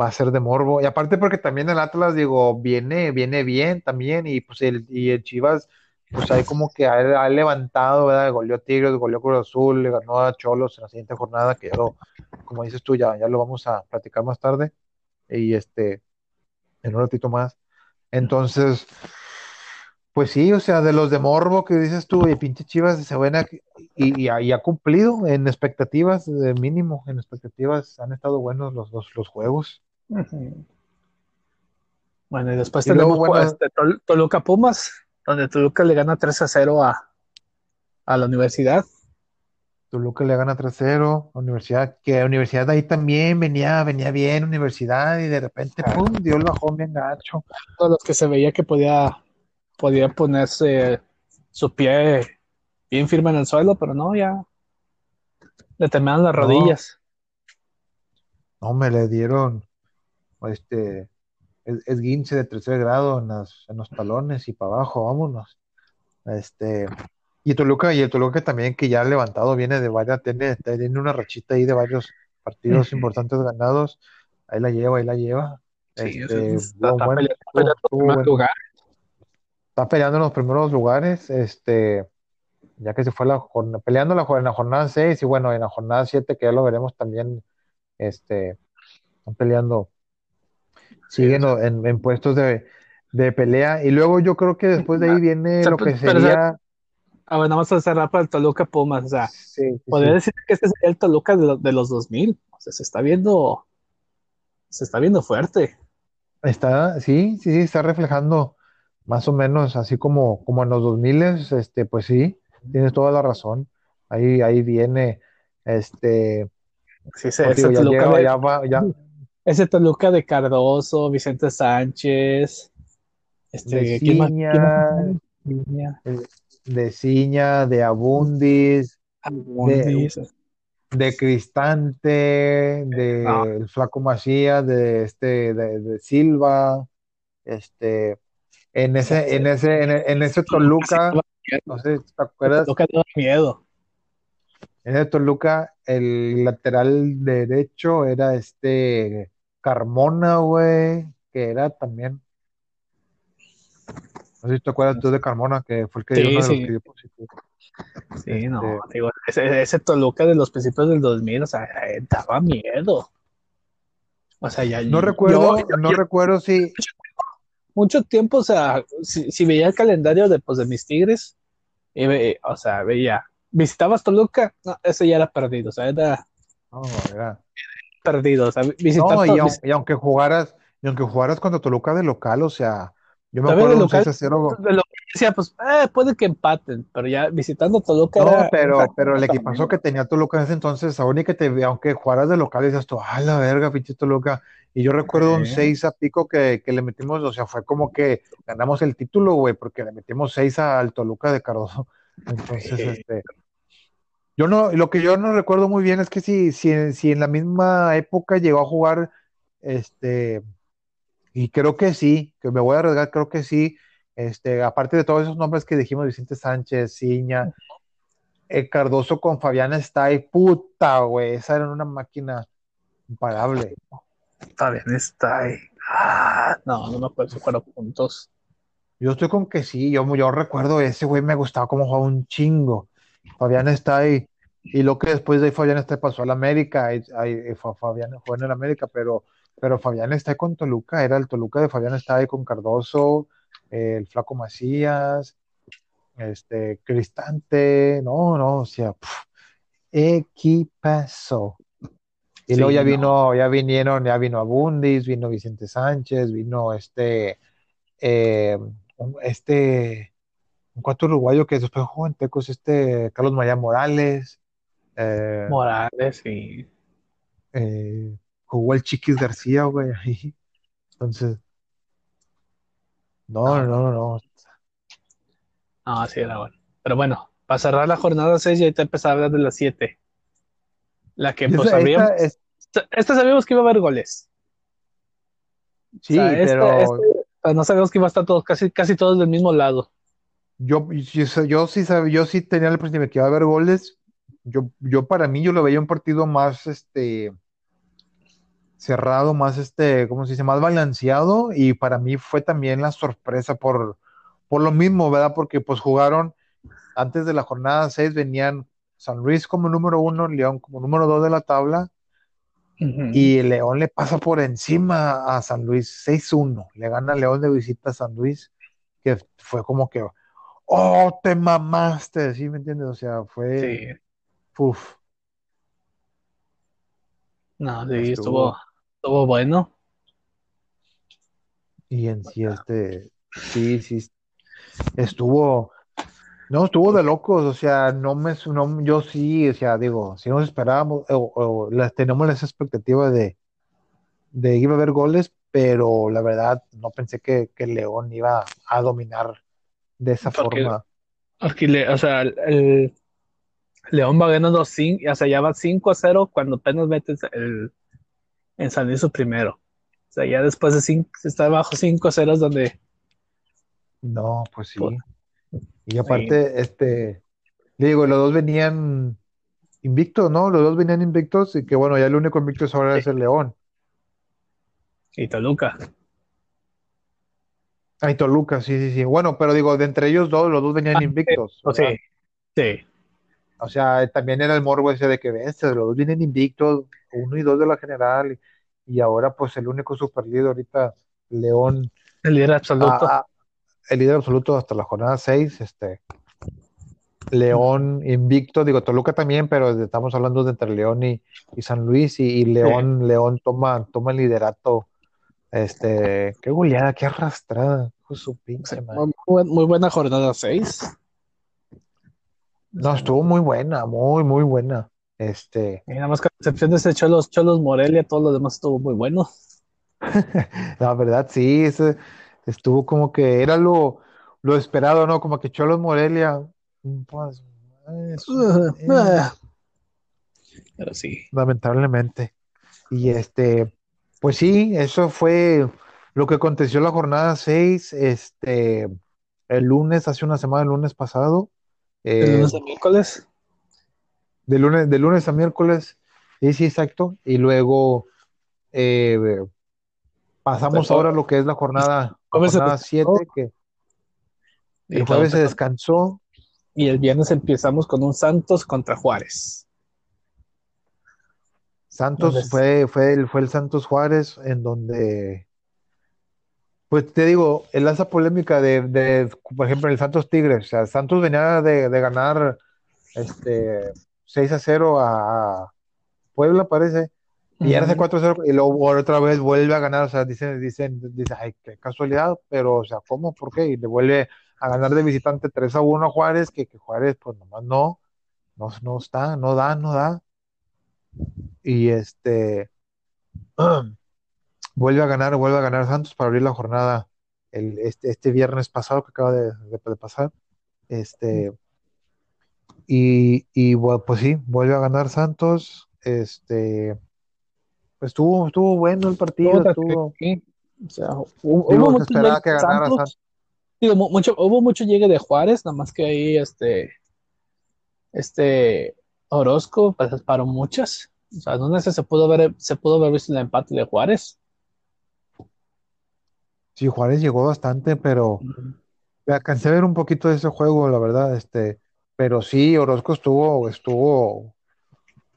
va a ser de morbo. Y aparte porque también el Atlas, digo, viene, viene bien también, y pues el, y el Chivas, pues ahí como que ha, ha levantado, ¿verdad? Goleó Tigres, goleó Cruz Azul, le ganó a Cholos en la siguiente jornada, que ya lo, como dices tú, ya, ya lo vamos a platicar más tarde, y este, en un ratito más. Entonces, pues sí, o sea, de los de morbo que dices tú, y pinche Chivas se ven a- y, y ha, y ha cumplido en expectativas, de mínimo, en expectativas han estado buenos los, los, los juegos. Bueno, y después Y luego, tenemos bueno- este, Tol- Toluca Pumas, donde Toluca le gana 3 a 0 a, a la universidad. Toluca le gana 3-0 a Universidad, que Universidad ahí también venía, venía bien, Universidad, y de repente, Ah. pum, dio el bajón bien gacho. Todos los que se veía que podía, podía ponerse su pie bien firme en el suelo, pero no, ya, Le temblaron las No. rodillas. No, me le dieron este es- esguince de tercer grado en, las, en los talones y para abajo, vámonos. Este, y Toluca, y el Toluca también que ya ha levantado, viene de varias, tiene, tiene una rachita ahí de varios partidos importantes ganados. Ahí la lleva, ahí la lleva. Sí, Este, está, está buen- peleando, peleando lugar. Está peleando en los primeros lugares, este, ya que se fue la jornada, peleando la, en la jornada 6 y bueno, en la jornada 7 que ya lo veremos también, este, están peleando, siguen en, en puestos de, de pelea y luego yo creo que después de ahí viene O sea, lo que pero, pero, sería, a ver, vamos a cerrar para el Toluca Pumas. O sea, sí, sí, podría sí. decir que este sería el Toluca de, lo- de los 2000. O sea, se está viendo, se está viendo fuerte. Está, sí, sí, sí, está reflejando más o menos así como, como en los 2000, este, pues sí, tienes toda la razón. Ahí, ahí viene, este, Sí, ese, ya Toluca de, ya va, ya ese Toluca de Cardoso, Vicente Sánchez, de este, ¿quién más? ¿Quién más? Ciña, de Ciña, de Abundis, Abundis. de Cristante, de No, el Flaco Macías, de este, de, de Silva, este, en ese, en ese, en, en ese Toluca, no sé si te acuerdas, Toluca da miedo. en ese Toluca, el lateral derecho era este Carmona, güey, que era también, no sé si te acuerdas tú de Carmona, que fue el que dio Sí, uno de los sí. que dio positivo. Sí, no, Este, digo, ese, ese Toluca de los principios del 2000, o sea, eh, daba miedo. O sea, ya no yo, recuerdo, yo- no yo- recuerdo si, mucho tiempo, o sea, si, si veía el calendario de, pues, de mis Tigres, y ve- o sea, veía, visitabas Toluca, no, ese ya era perdido, o sea, era perdido, o sea, visitar No, y, aunque jugaras, y aunque jugaras contra Toluca de local, o sea, yo me acuerdo de local, 6 a 0. de lo que decía, pues, eh, puede que empaten, pero ya visitando Toluca No, era, pero, pero el equipazo que tenía Toluca en ese entonces, aún y que te, aunque jugaras de local, decías tú, ah, la verga, pinche Toluca. Y yo recuerdo un Sí. 6 a pico que, que le metimos, o sea, fue como que ganamos el título, güey, porque le metimos 6 al Toluca de Cardoso. Entonces, Sí. este, yo no, lo que yo no recuerdo muy bien es que si, si, si en la misma época llegó a jugar, este, y creo que sí, que me voy a arriesgar, creo que sí, este, aparte de todos esos nombres que dijimos, Vicente Sánchez, Ciña, eh, Cardoso con Fabián Stay, puta, güey, esa era una máquina imparable. Está bien, está ahí. Ah, no, no me acuerdo si fueron puntos. Yo estoy con que sí, yo, yo recuerdo ese güey, me gustaba cómo jugaba un chingo. Fabián Stay, y lo que después de ahí Fabián Stay pasó al América, ahí- ahí fue Fabián jugó en el América, pero, pero Fabián Stay con Toluca, era el Toluca de Fabián Stay con Cardoso, eh, el Flaco Macías, este, Cristante, no, no, o sea, pf, equipazo. Y luego Sí, ya no. vino, ya vinieron, ya vino Abundis, vino Vicente Sánchez, vino este, eh, un- este, un cuatro uruguayo que después jugó en Tecos, este Carlos María Morales, eh, Morales y eh, jugó el Chiquis García, güey, ahí. Entonces, no, no, no, no, no. no, sí era bueno. Pero bueno, para cerrar la jornada 6 y ahorita empezar a hablar de las 7. La que pues esa- sabíamos, esta es- esta sabíamos que iba a haber goles. O sí, sea, este, pero este, pues, no sabíamos que iba a estar todos, casi, casi todos del mismo lado. yo, yo, yo sí sabía, yo sí tenía el principio que iba a haber goles. Yo, yo para mí, yo lo veía un partido más, este, cerrado, más este, ¿cómo se dice? Más balanceado y para mí fue también la sorpresa por, por lo mismo, ¿verdad? Porque pues jugaron antes de la jornada 6 venían San Luis como número uno, León como número dos de la tabla y León le pasa por encima a San Luis 6-1, le gana León de visita a San Luis, que fue como que, oh, te mamaste, ¿sí me entiendes? O sea, fue, Sí, uf, no, sí, estuvo, estuvo, estuvo bueno. y en sí este, sí, sí, estuvo, no, estuvo de locos, o sea, no me, no, yo sí, o sea, digo, si nos esperábamos, o, o las, tenemos las expectativas de, de iba a haber goles, pero la verdad no pensé que, que León iba a dominar de esa Porque, forma. porque le- o sea, el, León va ganando 5, o sea, ya va 5 a 0 cuando apenas metes el, en San Luis su primero. O sea, ya después de 5, está bajo 5 a 0 es donde. No, pues sí. Y aparte, este, le digo, los dos venían invictos, ¿no? Los dos venían invictos y que bueno, ya el único invicto ahora es el León. Y Toluca. Ah, y Toluca, sí, sí, sí. Bueno, pero digo, de entre ellos dos, los dos venían Ah, invictos. Sí, ¿verdad? sí. O sea, también era el morbo ese de que ves, los dos vienen invictos, uno y dos de la general, y, ahora pues el único super líder ahorita, León, El líder absoluto. ah, ah, el líder absoluto hasta la jornada 6, este, León invicto, digo Toluca también, pero estamos hablando de entre León y, y San Luis, y, y León, León toma, toma el liderato, este, qué goleada, qué arrastrada, su pinche muy buena jornada 6. No, estuvo muy buena, muy, muy buena. Este, Y nada más con excepción de ese Cholos, Cholos Morelia, todo lo demás estuvo muy bueno. La verdad, sí, ese estuvo como que era lo, lo esperado, ¿no? Como que Cholos Morelia, pues, eh, eso, eh, Pero sí. lamentablemente. Y este, pues sí, eso fue lo que aconteció la jornada 6, este, el lunes, hace una semana, el lunes pasado, El eh, lunes a miércoles. De lunes, de lunes a miércoles, sí, sí, exacto. Y luego eh, pasamos Pero- ahora a lo que es la jornada, la Jueves se jornada descansó. 7, que Y el jueves se descansó. Y el viernes empezamos con un Santos contra Juárez. Santos fue, fue el, fue el Santos Juárez, en donde, pues te digo, el esa polémica de, de, por ejemplo, el Santos Tigres. O sea, Santos venía de, de ganar este 6 a 0 a, Puebla, parece. Y era hace 4-0 y luego otra vez vuelve a ganar, o sea, dicen, dicen, dicen, ay, qué casualidad, pero, o sea, ¿cómo? ¿Por qué? Y le vuelve a ganar de visitante 3 a 1 a Juárez, que, que Juárez, pues nomás no, no, no está, no da, no da. Y este, vuelve a ganar, vuelve a ganar Santos para abrir la jornada el, este, este viernes pasado que acaba de, de- de pasar. Este, y, y bueno, pues sí, vuelve a ganar Santos, este. Pues estuvo, estuvo bueno el partido, estuvo, que- o sea, hubo, mucho esperaba llegue que de ganara Santos. Santos. Digo, mu- mucho, hubo mucho llegue de Juárez, nada más que ahí este, este Orozco pues, paró muchas. O sea, no sé, se pudo ver, se pudo haber visto el empate de Juárez. Sí, Juárez llegó bastante, pero me alcancé a ver un poquito de ese juego, la verdad, este, pero sí, Orozco estuvo, estuvo,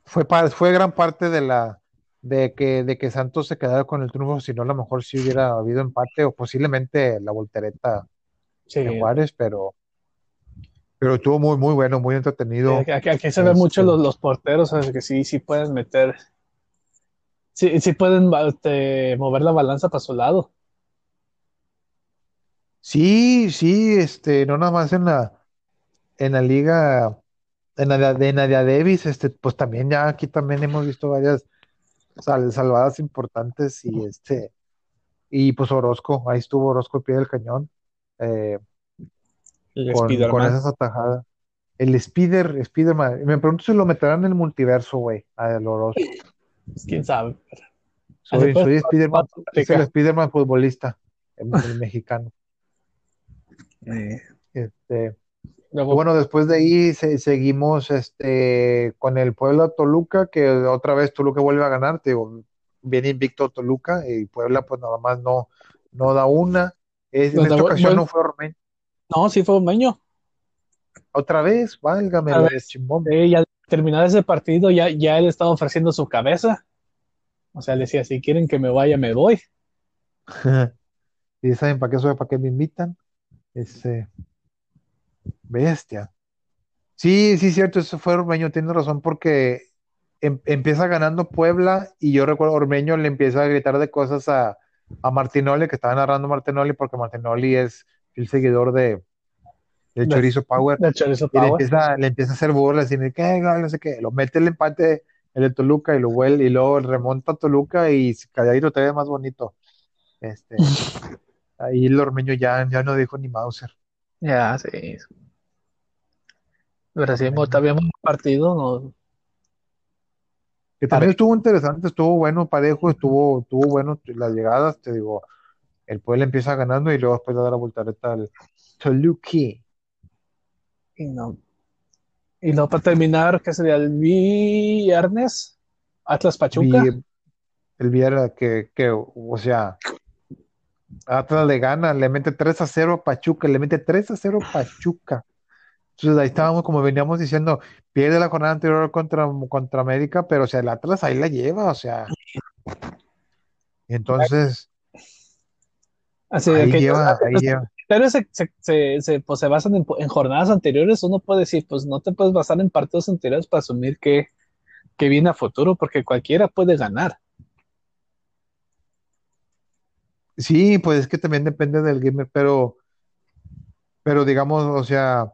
fue, fue gran parte de la, de que, de que Santos se quedara con el triunfo, si no, a lo mejor sí hubiera habido empate o posiblemente la voltereta Sí. de Juárez, pero, pero estuvo muy, muy bueno, muy entretenido. Aquí, aquí- aquí se ven Este- mucho los, los porteros, o sea, que sí, sí pueden meter, sí, sí pueden mover la balanza para su lado. Sí, sí, este, no nada más en la, en la liga, en la de Nadia Davis, este, pues también ya aquí también hemos visto varias sal- salvadas importantes y este, y pues Orozco, ahí estuvo Orozco al pie del cañón, eh, con, con esas atajadas. El Spider, Spiderman, me pregunto si lo meterán en el multiverso, güey, a el Orozco. quién sabe. Soy, soy Spiderman, es el. Spiderman futbolista, el, el mexicano. Eh, Este, Bueno, después de ahí se- seguimos este, con el Puebla Toluca, que otra vez Toluca vuelve a ganar, te digo, viene invicto Toluca y Puebla pues nada más no, no da una. Es- en da esta ocasión no fue Ormeño. no, sí fue un meño. Otra vez, válgame la vez. chimbón. Sí, ya terminado ese partido, ya, ya él estaba ofreciendo su cabeza. O sea, le decía, si quieren que me vaya, me voy. Y saben para qué soy, para qué me invitan. Este, bestia. Sí, sí, cierto, eso fue Ormeño, tiene razón, porque em- empieza ganando Puebla y yo recuerdo Ormeño le empieza a gritar de cosas a, a Martinoli, que estaba narrando Martinoli, porque Martinoli es el seguidor de, de Chorizo Power, De Chorizo y le Power. empieza, le empieza a hacer burlas y dice, ¿qué? No sé qué, lo mete el empate el de Toluca y lo vuelve, y luego remonta a Toluca y calladito te ve más bonito. Este, ahí el Ormeño ya, ya no dijo ni Mauser. Ya, sí. Pero mo- todavía un partido, no, Que también estuvo interesante, estuvo bueno, parejo, estuvo, estuvo bueno las llegadas, te digo, el Puebla empieza ganando y luego después le da la voltereta al Toluca. y no. Y no para terminar, ¿qué sería el viernes? Atlas Pachuca. Vi- el Viera que, que, o sea, Atlas le gana, le mete 3 a 0 a Pachuca, le mete 3 a 0 a Pachuca. Entonces ahí estábamos, como veníamos diciendo, pierde la jornada anterior contra, contra América, pero o sea, el Atlas ahí la lleva, o sea. Entonces, Así ahí que lleva, ahí los lleva. se, se, se, se, pues, se basan en, en jornadas anteriores. Uno puede decir, pues no te puedes basar en partidos anteriores para asumir que, que viene a futuro, porque cualquiera puede ganar. Sí, pues es que también depende del gamer, pero, pero digamos, o sea,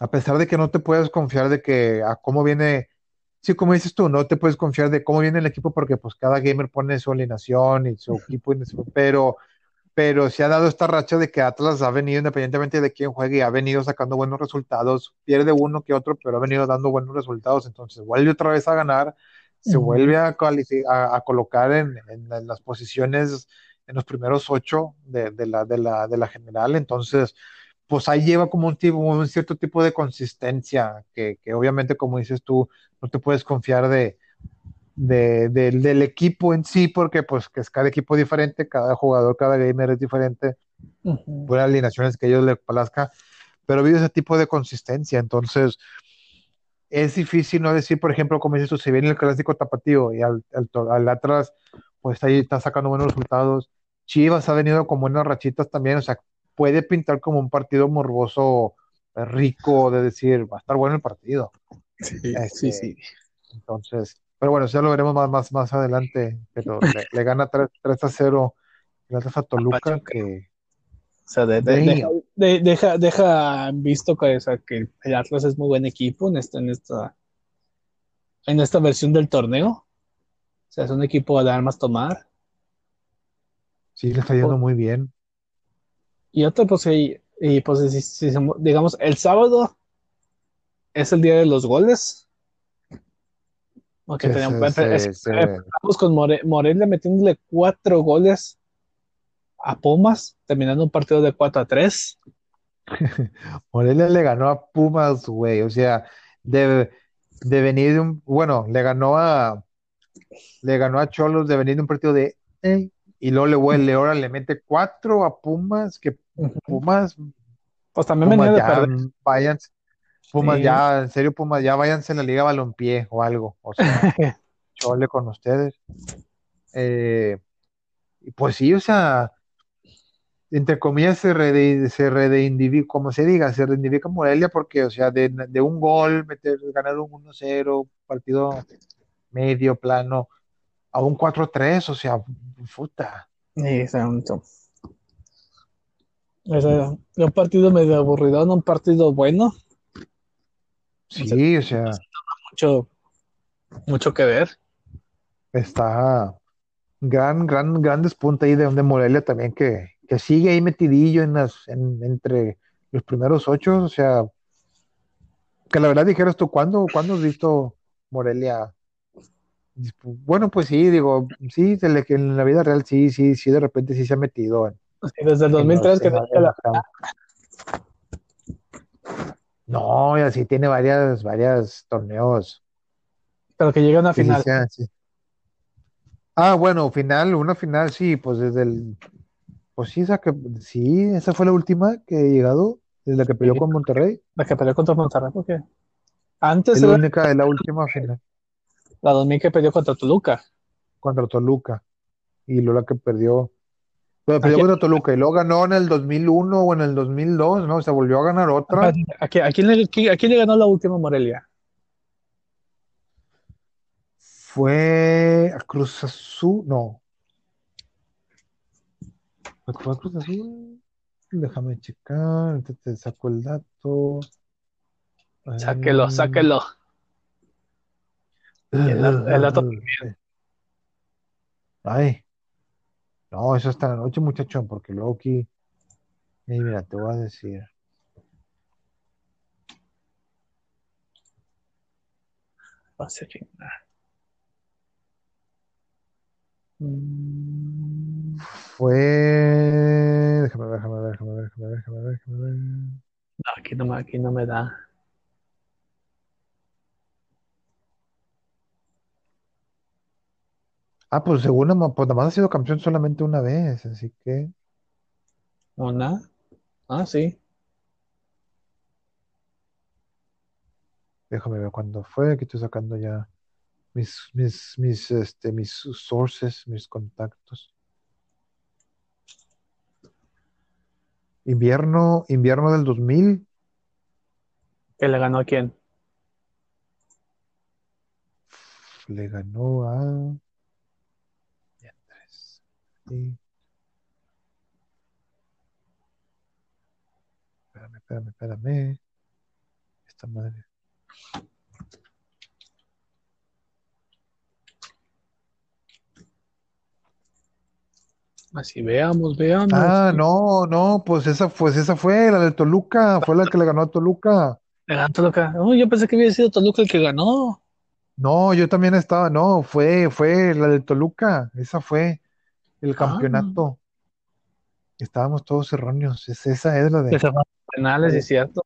a pesar de que no te puedes confiar de que a cómo viene, sí, como dices tú, no te puedes confiar de cómo viene el equipo porque pues cada gamer pone su alineación y su equipo, pero, pero se ha dado esta racha de que Atlas ha venido, independientemente de quién juegue, ha venido sacando buenos resultados, pierde uno que otro, pero ha venido dando buenos resultados, entonces vuelve otra vez a ganar, se vuelve a, califi- a, a colocar en, en- en las posiciones, en los primeros ocho de, de la, de la, de la general, entonces pues ahí lleva como un, tipo, un cierto tipo de consistencia, que, que obviamente, como dices tú, no te puedes confiar de, de- del del equipo en sí, porque pues que es cada equipo diferente, cada jugador, cada gamer es diferente, Ujú. buenas alineaciones que ellos le plazca, pero habido ese tipo de consistencia, entonces es difícil no decir, por ejemplo, como dices tú, si viene el clásico tapatío y al, al, al Atlas, pues ahí está sacando buenos resultados. Chivas ha venido con buenas rachitas también, o sea, puede pintar como un partido morboso, eh, rico, de decir, va a estar bueno el partido. Sí, sí, Este, sí. entonces, pero bueno, ya lo veremos más, más, más adelante, pero le, le gana 3, 3 a 0 el Atlas a Toluca, que O sea, de- de- deja, de- deja, deja visto que, o sea, que el Atlas es muy buen equipo en esta, en esta, en esta versión del torneo. O sea, es un equipo de armas tomar. sí le está yendo muy bien. Y otro, pues, y, y, pues si- digamos, el sábado es el día de los goles. Ok, es- se- empezamos con More- Morelia metiéndole cuatro goles a Pumas, terminando un partido de 4 a 3. Morelia le ganó a Pumas, güey. O sea, de, de venir de un, bueno, le ganó a, le ganó a Cholos de venir de un partido de, eh, y luego le huele, ahora le mete cuatro a Pumas, que Pumas, Pues también Pumas venía de perder. váyanse, Pumas Sí. ya, en serio, Pumas ya, váyanse a la Liga Balompié o algo. O sea, chole con ustedes. Eh, y pues sí, o sea, entre comillas se, rede, se como se diga, se reivindica Morelia porque, o sea, de, de un gol, meter, ganar un 1-0, partido medio plano, a un 4-3, o sea, puta. Santo. O sea, un partido medio aburrido, un partido bueno, Sí, o sea, mucho, mucho que ver. está gran, gran, gran despunte ahí de, de Morelia también que, que sigue ahí metidillo en las, en- entre los primeros ocho, o sea, que la verdad dijeras tú, ¿cuándo, ¿cuándo has visto Morelia? Bueno, pues sí, digo, sí, se le- en la vida real sí, sí, sí, de repente sí se ha metido en, Sí, desde el en los- 2003 que, que en la-. No, y así tiene varias, varias torneos. pero que llega a una que final. sí. Ah, bueno, final, una final, sí, pues desde el, pues sí, esa que, sí, esa fue la última que he llegado, desde la que peleó Sí. con Monterrey, La que peleó contra Monterrey, porque antes es la era única, es la última final la 2000 que peleó contra Toluca. contra Toluca, y luego la que perdió, pero perdió Aquí- contra Toluca, y luego ganó en el 2001 o en el 2002, ¿no? Se volvió a ganar otra, ¿A, quién- a quién le, a quién le ganó la última Morelia? fue a Cruz Azul, no, fue a Cruz Azul, déjame checar, te, te saco el dato. Sáquelo, sáquelo. El dato- el dato Ay, no, eso hasta la noche, muchachón, porque luego aquí, Ey, mira, te voy a decir. Pacific. Mm, Fue. Déjame ver, déjame ver, déjame ver, déjame ver, déjame ver, déjame ver. no, aquí no, me- aquí no me da. Ah, pues según nada pues nada más ha sido campeón solamente una vez, así que. ¿Una? Ah, sí. Déjame ver cuándo fue. Aquí estoy sacando ya mis, mis, mis, este, mis sources, mis contactos. Invierno, invierno del 2000. ¿Que le ganó a quién? Le ganó a. Espérame, espérame, espérame. Esta madre. Así veamos, veamos. Ah, no, no, pues esa, pues esa fue la de Toluca, fue la que le ganó a Toluca. Le ganó Toluca. Oh, yo pensé que había sido Toluca el que ganó. No, yo también estaba, no, fue, fue la de Toluca, esa fue el Ah. campeonato. Estábamos todos erróneos, es, esa es la de, se fueron a penales, es cierto.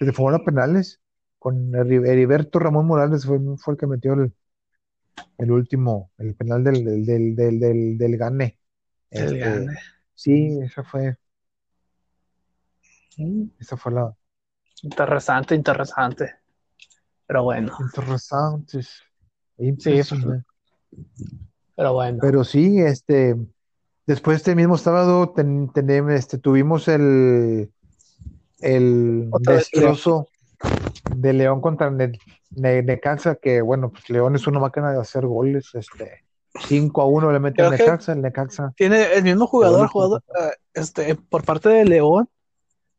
se fueron a penales con Heri- Heriberto Ramón Morales fue, fue el que metió el, el último, el penal del, del, del, del, del, del Gane. El Este, gane. sí, esa fue, esa fue la Interesante, interesante. Pero bueno, interesante. pues, Impresionante. Pero bueno. Pero sí, este, después este mismo sábado ten- este, tuvimos el, el destrozo de León contra Ne- Ne- Necaxa, que bueno, pues León es una máquina de hacer goles, este, 5 a 1 le mete a Necaxa, el Necaxa. Tiene el mismo jugador, jugador, eh, este, por parte de León,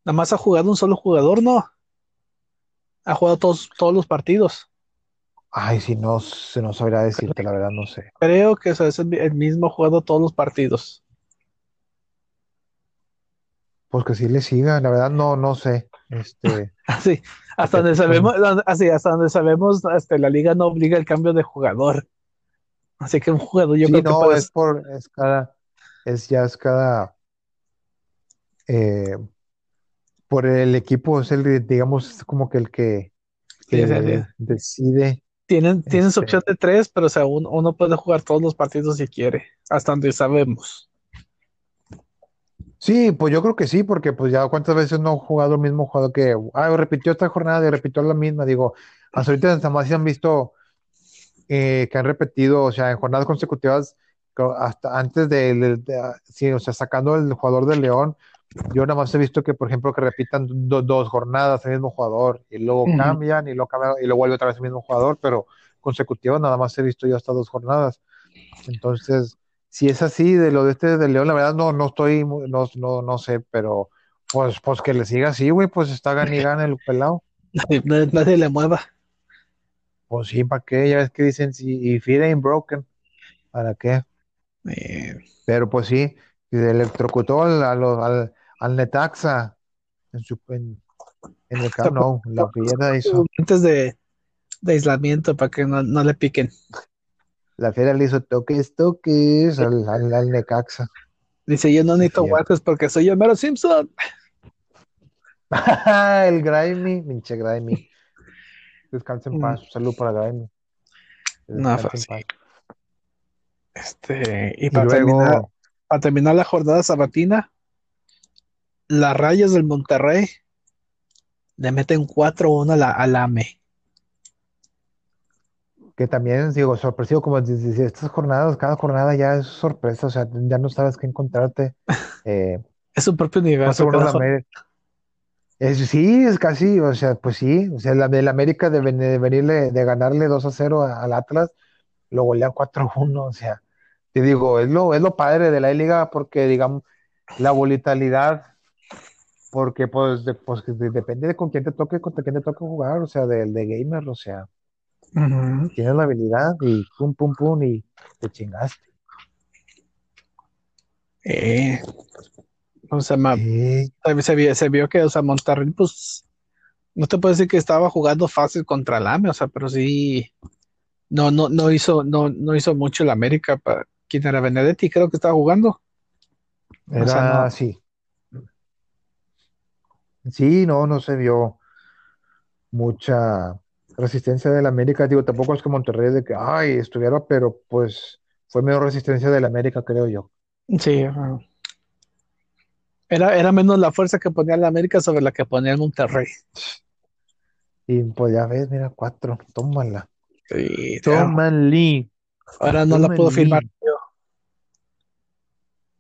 nada más ha jugado un solo jugador, ¿no? Ha jugado todos, todos los partidos. Ay, si no, se no sabría decirte, la verdad, no sé. Creo que eso es el, el mismo jugado todos los partidos. Pues que sí le siga, la verdad, no, no sé. Este, Así, hasta donde pues, sabemos, así, hasta donde sabemos, este, la liga no obliga el cambio de jugador. Así que un jugador yo sí, creo que no, es por, es cada, es ya es cada, eh, por el equipo, es el, digamos, es como que el que, Sí, que sí, sí. decide. Tienen, tienen su Este- opción de tres, pero o sea, uno, uno puede jugar todos los partidos si quiere, hasta donde sabemos. Sí, pues yo creo que sí, porque pues ya cuántas veces no ha jugado el mismo jugador que, ah, repitió esta jornada y repitió la misma, digo, hasta ahorita nada más se han visto eh, que han repetido, o sea, en jornadas consecutivas, co- hasta antes de, de- de- sí, o sea, sacando el jugador del León, yo nada más he visto que, por ejemplo, que repitan do- dos jornadas el mismo jugador y luego cambian y luego cambian y luego vuelve otra vez el mismo jugador, pero consecutivas nada más he visto yo hasta dos jornadas. Entonces, si es así de lo de este del León, la verdad no, no estoy, no, no, no sé, pero pues, pues que le siga así, güey, pues está gana y gana el pelado. Nadie, nadie le mueva. Pues sí, ¿para qué? Ya ves que dicen, si if it ain't broken, ¿para qué? Eh, Pero pues sí, electrocutó al, a lo- al, al Necaxa en, su, en, en el Camp Nou, la fiera hizo, antes de, de aislamiento para que no, no le piquen. la fiera le hizo toques, toques al, al, al Necaxa. Dice, yo no necesito guantes porque soy el mero Simpson. el Grimy, pinche Grimy. Descansa en paz, salud para Grimy. No, en pues. Este, y Y para terminar, luego, para terminar la jornada sabatina, las rayas del Monterrey le meten 4-1 a la, al AME. que también, digo, sorpresivo, como desde estas jornadas, cada jornada ya es sorpresa, o sea, ya no sabes qué encontrarte. Eh, Es su propio universo. 4-1 cada la jor- América. Es, sí, es casi, o sea, pues sí, o sea, la, el América de, ven- de venirle, de ganarle 2 a 0 a- al Atlas, lo golean 4-1, o sea, te digo, es lo, es lo padre de la liga porque, digamos, la volatilidad, porque pues, de- pues, de- depende de con quién te toque, contra quién te toque jugar, o sea, del de gamer, o sea, Ujú. tienes la habilidad y pum, pum, pum, y te chingaste. Eh, o sea, Sí. se vio, se vio que, o sea, Monterrey, pues, no te puedo decir que estaba jugando fácil contra el AME, o sea, pero sí, no, no, no hizo, no, no hizo mucho el América para quién era Benedetti, creo que estaba jugando. Era O sea, no. así. Sí, no, no se vio mucha resistencia del América. Digo, tampoco es que Monterrey de que, ay, estuviera, pero pues fue menos resistencia del América, creo yo. Sí, era, era menos la fuerza que ponía el América sobre la que ponía el Monterrey. Y pues ya ves, mira, cuatro, tómala. Sí, Tómala. ahora no la puedo firmar.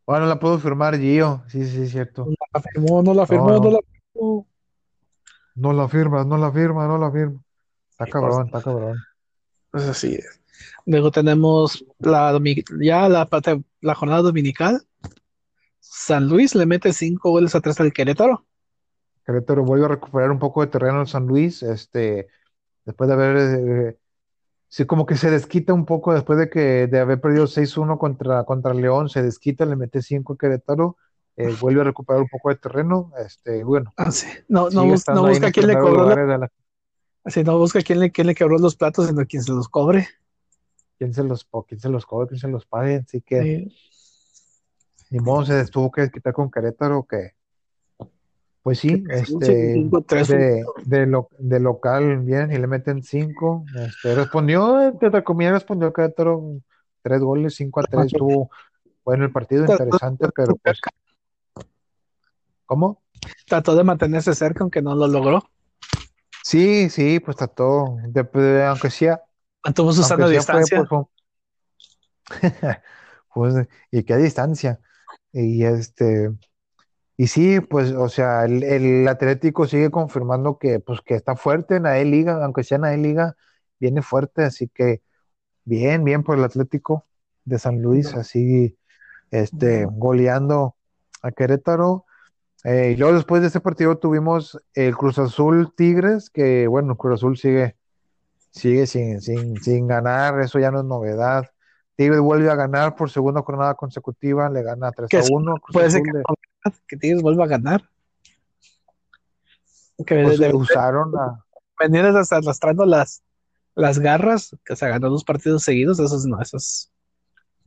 Bueno, la puedo firmar Gio. Sí, sí, es cierto. No la firmó, no la firmó, No, no no. la No la firma, no la firma, no la firma. Está cabrón, está cabrón. Pues así es. Luego tenemos la ya la jornada dominical. San Luis le mete cinco goles atrás al Querétaro. Querétaro vuelve a recuperar un poco de terreno en San Luis, este, después de haber, eh, sí, como que se desquita un poco después de que de haber perdido 6-1 contra, contra León, se desquita, le mete 5 a Querétaro, eh, vuelve a recuperar un poco de terreno, este, bueno, Ah, sí. No, no, no busca quién le cobró la- sí, no busca quién le, quién le quebró los platos, sino quien se los cobre. quién se los, quién se los cobre, quién se los pague, así que ni modo, se tuvo que desquitar con Querétaro, que, pues sí, este, Cinco, tres, de, de, lo- de local bien y le meten cinco. Este, respondió, entre comillas, respondió Querétaro tres goles, cinco a tres. Estuvo bueno el partido, interesante, pero pues, ¿cómo? Trató de mantenerse cerca, aunque no lo logró. Sí, sí, pues trató, de, de- aunque sea, Mantuvo su sana fue, distancia. pues, fue- pues, y qué distancia. Y este, y sí, pues, o sea, el, el Atlético sigue confirmando que, pues, que está fuerte en la E-Liga, aunque sea en la E-Liga, viene fuerte, así que bien, bien por el Atlético de San Luis, así, este, goleando a Querétaro. Eh, y luego después de ese partido tuvimos el Cruz Azul Tigres, que bueno, Cruz Azul sigue, sigue sin, sin, sin ganar, eso ya no es novedad. Tigres vuelve a ganar por segunda jornada consecutiva, le gana 3 Que a es- 1. Cruz Puede ser que, Tigres vuelva a ganar. Que pues, de- usaron a, hasta arrastrando las, las garras, que se ganó dos partidos seguidos, eso es, no, eso es,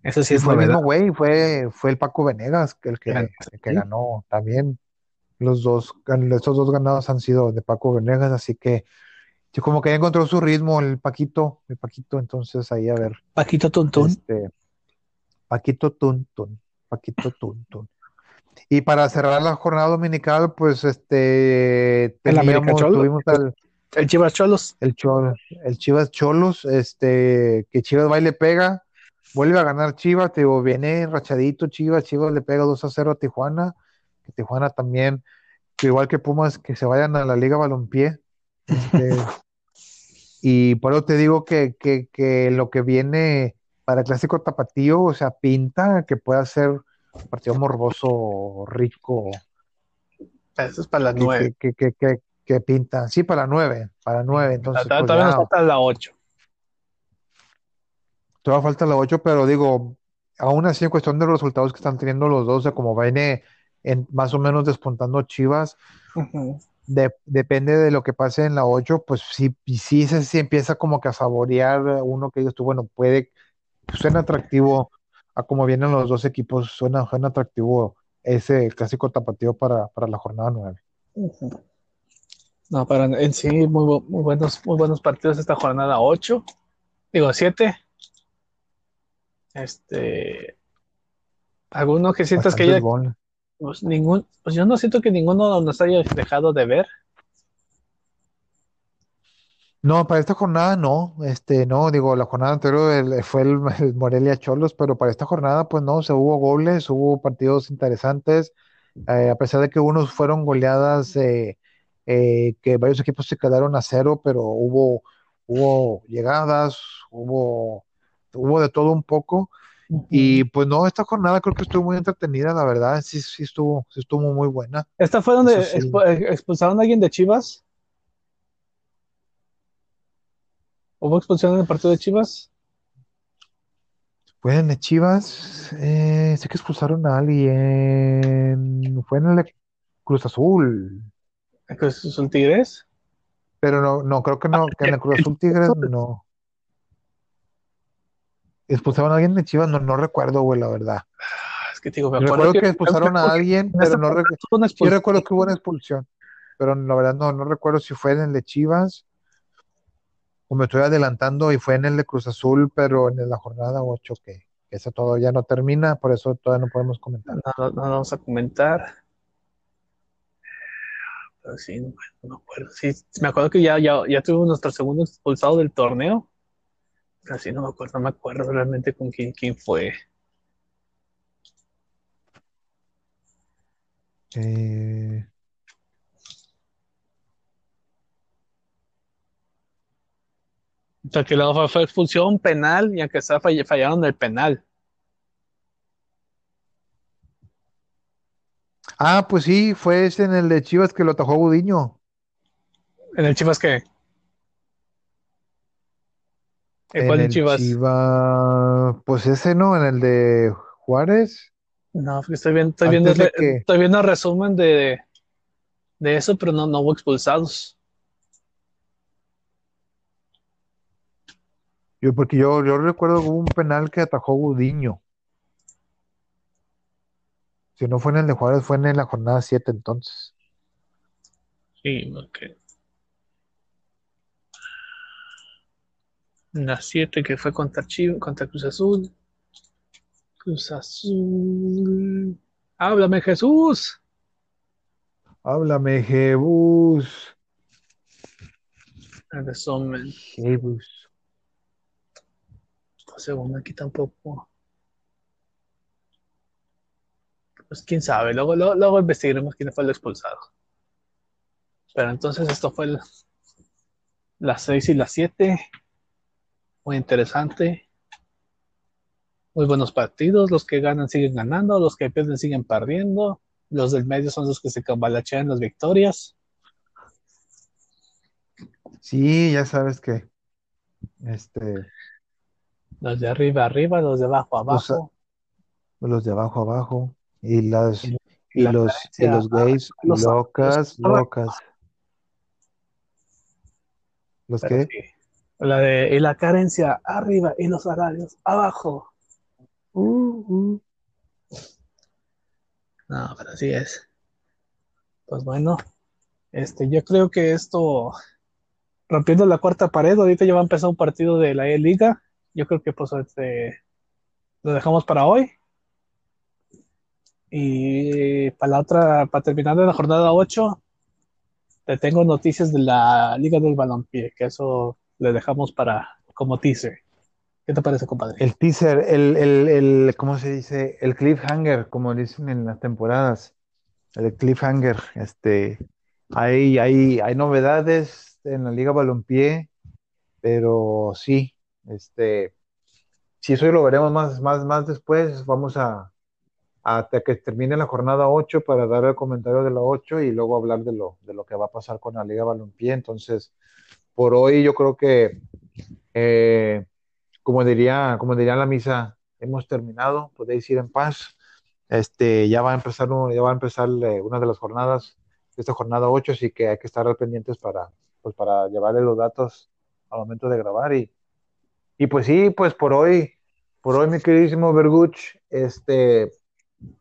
eso sí es fue el novedad. mismo güey, fue, fue el Paco Venegas que el que, el que ganó también. Los dos, estos dos ganados han sido de Paco Venegas, así que como que ya encontró su ritmo el Paquito, el Paquito, entonces ahí a ver. Paquito Tuntún. Este, Paquito Tuntun, Paquito Tuntun. Y para cerrar la jornada dominical, pues este El teníamos, Cholo. tuvimos al, El Chivas Cholos. el, Chol- el Chivas Cholos, este, que Chivas va y le pega, vuelve a ganar Chivas, te digo, viene rachadito Chivas, Chivas le pega 2 a 0 a Tijuana, que Tijuana también, que igual que Pumas, que se vayan a la Liga Balompié. Este, y por eso te digo que, que, que lo que viene para el clásico tapatío, o sea, pinta que pueda ser un partido morboso, rico, Eso es para las que, nueve. que, que, que, que pinta. Sí, para nueve, para nueve. Entonces, Todavía pues nos falta la ocho. todavía falta la ocho, pero digo, aún así en cuestión de los resultados que están teniendo los dos, o sea, como viene en, más o menos despuntando Chivas, de- depende de lo que pase en la 8, pues sí, sí, se, sí empieza como que a saborear uno que dices tú, bueno, puede, suena atractivo a cómo vienen los dos equipos, suena, suena atractivo ese clásico tapatío para, para la jornada 9. Ujú. No, pero en sí, muy, muy buenos, muy buenos partidos esta jornada 8. Digo, 7. Este. ¿Alguno que sientas que haya, pues, ningún, pues yo no siento que ninguno nos haya dejado de ver. No, para esta jornada no, este, no, digo, la jornada anterior fue el, el Morelia Cholos, pero para esta jornada, pues no, se hubo goles, hubo partidos interesantes, eh, a pesar de que unos fueron goleadas, eh, eh, que varios equipos se quedaron a cero, pero hubo, hubo llegadas, hubo, hubo de todo un poco, y pues no, esta jornada creo que estuvo muy entretenida, la verdad, sí, sí estuvo, sí estuvo muy buena. ¿Esta fue donde sí. eh, expulsaron a alguien de Chivas? ¿Hubo expulsión en el partido de Chivas? Fue en el Chivas, eh, sé que expulsaron a alguien, fue en el Cruz Azul. ¿Que es un Tigres? Pero no, no, creo que no, que en el Cruz Azul Tigres no. ¿Expulsaron a alguien de Chivas? No, no recuerdo, güey, la verdad. Es que te digo, me Recuerdo acuerdo que, que, expulsaron a alguien, pero no recuerdo. expulsión. recuerdo que hubo una expulsión, pero la verdad no, no recuerdo si fue en el de Chivas o me estoy adelantando y fue en el de Cruz Azul, pero en la jornada 8 que, que eso todavía no termina, por eso todavía no podemos comentar. No, no, no vamos a comentar. Pero sí, no, no me acuerdo. Sí, me acuerdo que ya, ya, ya tuvimos nuestro segundo expulsado del torneo. Sí, no me acuerdo, no me acuerdo realmente con quién, quién fue. Eh, O sea, que luego fue, fue expulsión penal y aunque sea fall- fallaron el penal. Ah, pues sí, fue ese en el de Chivas que lo atajó Gudiño. ¿En el Chivas qué? ¿En cuál Chivas? Chivas, pues ese no, en el de Juárez. No, estoy viendo, estoy viendo, que- estoy viendo el resumen de, de eso, pero no, no hubo expulsados. Yo, porque yo, yo recuerdo que hubo un penal que atajó Gudiño. Si no fue en el de Juárez, fue en la jornada 7 entonces. Sí, ok. La 7 que fue contra Chivas, contra Cruz Azul. Cruz Azul. Háblame, Jesús. Háblame, Jebus. Resumen. Jebus. Segundo, aquí tampoco. Pues quién sabe, luego, luego, luego investigaremos quién fue el expulsado. Pero entonces esto fue el- las 6 y las 7. Muy interesante. Muy buenos partidos. Los que ganan siguen ganando, los que pierden siguen perdiendo. Los del medio son los que se cambalachean las victorias. Sí, ya sabes que este, Los de arriba arriba, los de abajo abajo. los de abajo abajo y las Y y la los y los gays los- locas, los- locas. ¿Los qué? sí. La de y la carencia arriba y los salarios abajo. Uh, uh. No, pero así es. Pues bueno, este, yo creo que esto, rompiendo la cuarta pared, ahorita ya va a empezar un partido de la E-Liga. Yo creo que pues este, lo dejamos para hoy. Y para la otra, para terminar de la jornada 8, te tengo noticias de la Liga del Balompié, que eso le dejamos para como teaser. ¿Qué te parece, compadre? El teaser, el, el, el, ¿cómo se dice? El cliffhanger, como dicen en las temporadas. El cliffhanger, este, hay, hay, hay novedades en la Liga Balompié, pero sí, este, si eso lo veremos más, más, más después, vamos a, hasta que termine la jornada 8 para dar el comentario de la 8 y luego hablar de lo, de lo que va a pasar con la Liga Balompié. Entonces, por hoy yo creo que, eh, como diría, como diría la misa, hemos terminado, podéis ir en paz. Este, ya va a empezar, ya va a empezar eh, una de las jornadas, esta jornada 8, así que hay que estar pendientes para, pues, para llevarle los datos al momento de grabar. Y, y pues sí, pues por hoy, por hoy, mi queridísimo Berguch, este,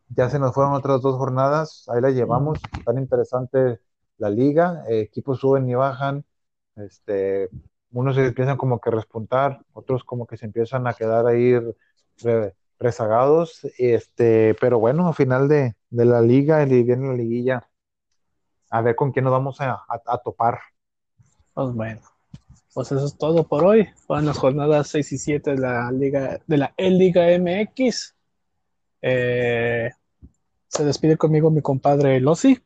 ya se nos fueron otras dos jornadas, ahí las llevamos, tan interesante la liga, eh, equipos suben y bajan, este, unos se empiezan como que a respuntar, otros como que se empiezan a quedar ahí re- rezagados, este, pero bueno, a final de, de la liga, y viene la liguilla, a ver con quién nos vamos a, a- a topar. Pues bueno, pues eso es todo por hoy. Fueron las jornadas 6 y 7 de la Liga, de la E-Liga MX. Eh, se despide conmigo mi compadre. El Yes.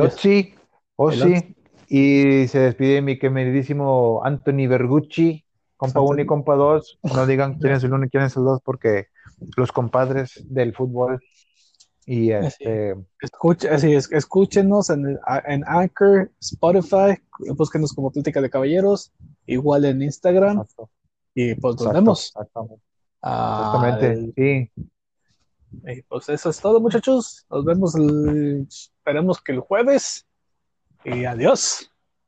Otsi, Osi, y se despide mi queridísimo Anthony Bergucci, compa Anthony. 1 y compa 2. No digan quién es el 1 y quién es el 2 porque los compadres del fútbol. Y este, Escuche, así es, escúchenos en, en Anchor, Spotify, búsquenos como Plática de Caballeros, igual en Instagram. exacto, Y pues nos vemos. exactamente, Ah, exactamente, sí. y pues eso es todo, muchachos. Nos vemos, el- esperemos que el jueves. Y adiós.